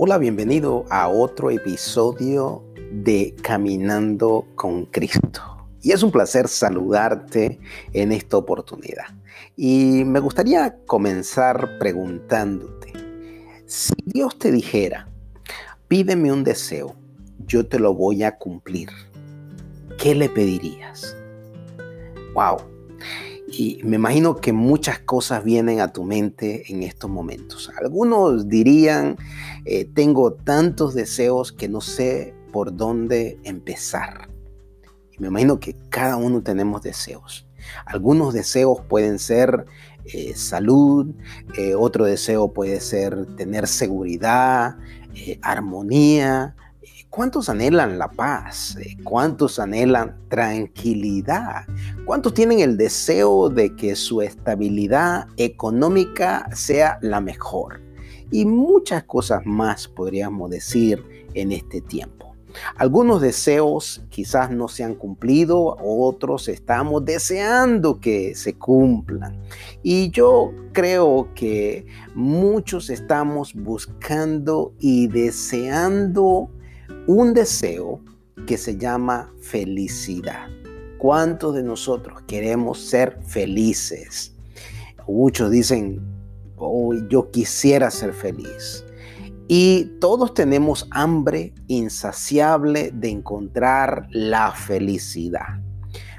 Hola, bienvenido a otro episodio de Caminando con Cristo. Y es un placer saludarte en esta oportunidad. Y me gustaría comenzar preguntándote, si Dios te dijera, pídeme un deseo, yo te lo voy a cumplir, ¿qué le pedirías? Wow, y me imagino que muchas cosas vienen a tu mente en estos momentos. Algunos dirían, eh, tengo tantos deseos que no sé por dónde empezar. Y me imagino que cada uno tenemos deseos. Algunos deseos pueden ser eh, salud, eh, otro deseo puede ser tener seguridad, armonía, ¿Cuántos anhelan la paz? ¿Cuántos anhelan tranquilidad? ¿Cuántos tienen el deseo de que su estabilidad económica sea la mejor? Y muchas cosas más podríamos decir en este tiempo. Algunos deseos quizás no se han cumplido, otros estamos deseando que se cumplan. Y yo creo que muchos estamos buscando y deseando un deseo que se llama felicidad. ¿Cuántos de nosotros queremos ser felices? Muchos dicen, oh, yo quisiera ser feliz. Y todos tenemos hambre insaciable de encontrar la felicidad.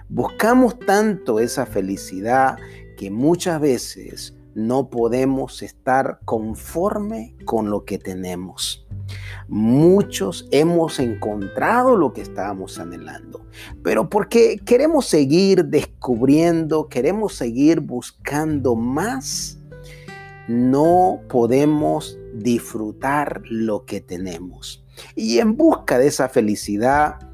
Buscamos tanto esa felicidad que muchas veces no podemos estar conforme con lo que tenemos. Muchos hemos encontrado lo que estábamos anhelando, pero porque queremos seguir descubriendo, queremos seguir buscando más, no podemos disfrutar lo que tenemos. Y en busca de esa felicidad,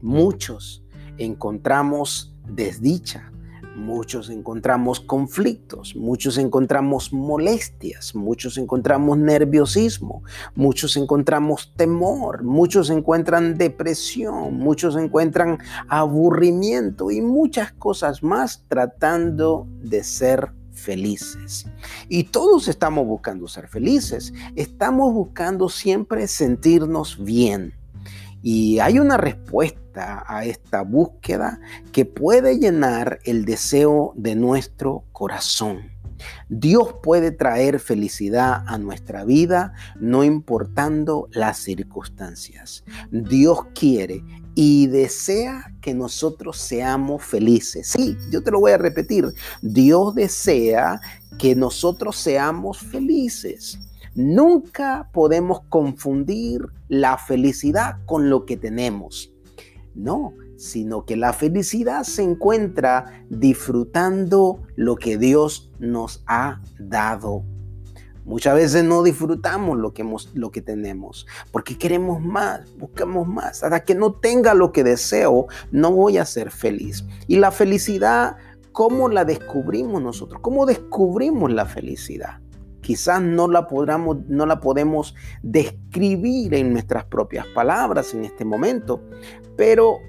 muchos encontramos desdicha, Muchos encontramos conflictos, muchos encontramos molestias, muchos encontramos nerviosismo, muchos encontramos temor, muchos encuentran depresión, muchos encuentran aburrimiento y muchas cosas más tratando de ser felices. Y todos estamos buscando ser felices, estamos buscando siempre sentirnos bien. Y hay una respuesta a esta búsqueda que puede llenar el deseo de nuestro corazón. Dios puede traer felicidad a nuestra vida no importando las circunstancias. Dios quiere y desea que nosotros seamos felices. Sí, yo te lo voy a repetir. Dios desea que nosotros seamos felices. Nunca podemos confundir la felicidad con lo que tenemos. No, sino que la felicidad se encuentra disfrutando lo que Dios nos ha dado. Muchas veces no disfrutamos lo que, lo que tenemos porque queremos más, buscamos más. Hasta que no tenga lo que deseo, no voy a ser feliz. Y la felicidad, ¿cómo la descubrimos nosotros? ¿Cómo descubrimos la felicidad? Quizás no la, podamos, no la podemos describir en nuestras propias palabras en este momento, pero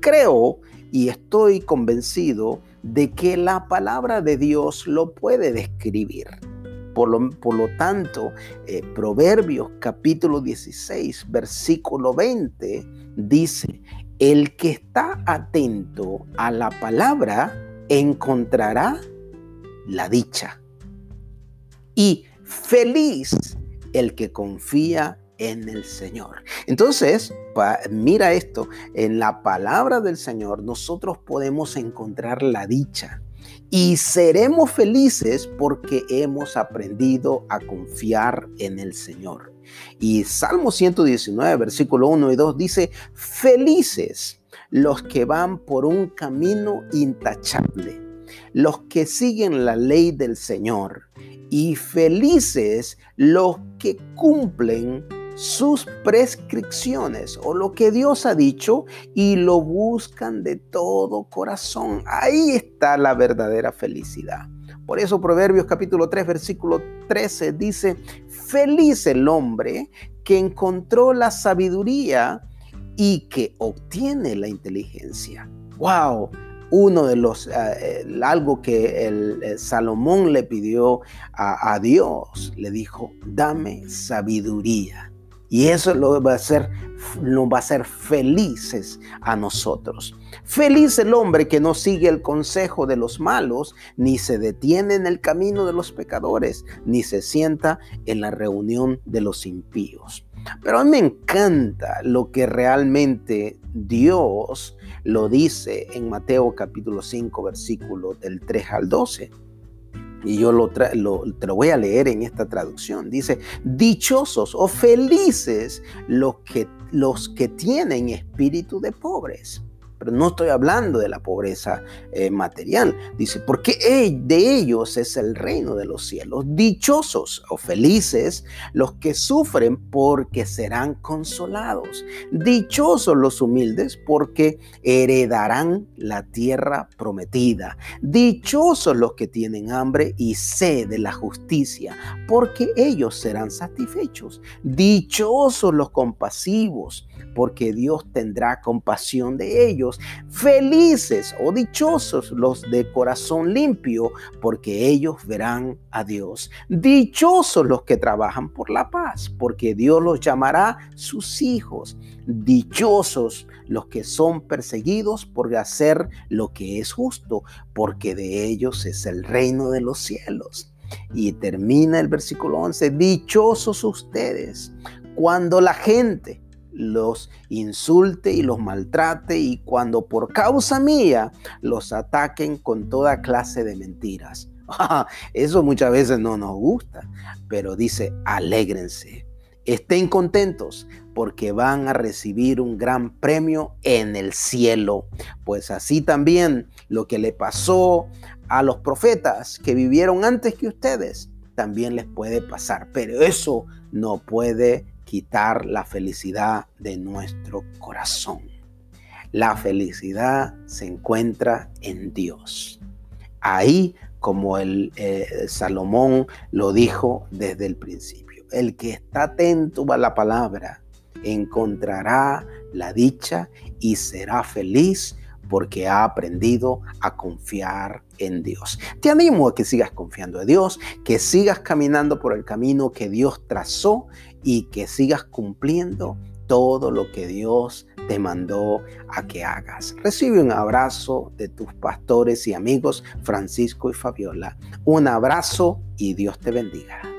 creo y estoy convencido de que la palabra de Dios lo puede describir. Por lo, por lo tanto, eh, Proverbios capítulo 16, versículo 20 dice, el que está atento a la palabra encontrará la dicha. Y feliz el que confía en el Señor. Entonces, mira esto, en la palabra del Señor nosotros podemos encontrar la dicha y seremos felices porque hemos aprendido a confiar en el Señor. Y Salmo 119, versículo 1 y 2 dice, felices los que van por un camino intachable, los que siguen la ley del Señor y felices los que cumplen sus prescripciones o lo que Dios ha dicho y lo buscan de todo corazón. Ahí está la verdadera felicidad. Por eso Proverbios capítulo 3 versículo 13 dice, feliz el hombre que encontró la sabiduría y que obtiene la inteligencia. ¡Wow! Uno de los, eh, eh, algo que el, Salomón le pidió a, a Dios, le dijo, dame sabiduría. Y eso lo va a hacer nos va a hacer felices a nosotros. Feliz el hombre que no sigue el consejo de los malos, ni se detiene en el camino de los pecadores, ni se sienta en la reunión de los impíos. Pero a mí me encanta lo que realmente Dios lo dice en Mateo capítulo 5, versículo del 3 al 12. Y yo lo, te lo voy a leer en esta traducción. Dice, dichosos o felices los que, los que tienen espíritu de pobres pero no estoy hablando de la pobreza eh, material. Dice, porque de ellos es el reino de los cielos. Dichosos o felices los que sufren porque serán consolados. Dichosos los humildes porque heredarán la tierra prometida. Dichosos los que tienen hambre y sed de la justicia porque ellos serán satisfechos. Dichosos los compasivos porque Dios tendrá compasión de ellos. Felices o dichosos los de corazón limpio, porque ellos verán a Dios. Dichosos los que trabajan por la paz, porque Dios los llamará sus hijos. Dichosos los que son perseguidos por hacer lo que es justo, porque de ellos es el reino de los cielos. Y termina el versículo 11, dichosos ustedes cuando la gente los insulte y los maltrate y cuando por causa mía los ataquen con toda clase de mentiras. Eso muchas veces no nos gusta, pero dice, alégrense, estén contentos porque van a recibir un gran premio en el cielo. Pues así también lo que le pasó a los profetas que vivieron antes que ustedes, también les puede pasar, pero eso no puede quitar la felicidad de nuestro corazón. La felicidad se encuentra en Dios. Ahí, como el eh, Salomón lo dijo desde el principio, el que está atento a la palabra encontrará la dicha y será feliz porque ha aprendido a confiar en Dios. Te animo a que sigas confiando en Dios, que sigas caminando por el camino que Dios trazó y que sigas cumpliendo todo lo que Dios te mandó a que hagas. Recibe un abrazo de tus pastores y amigos Francisco y Fabiola. Un abrazo y Dios te bendiga.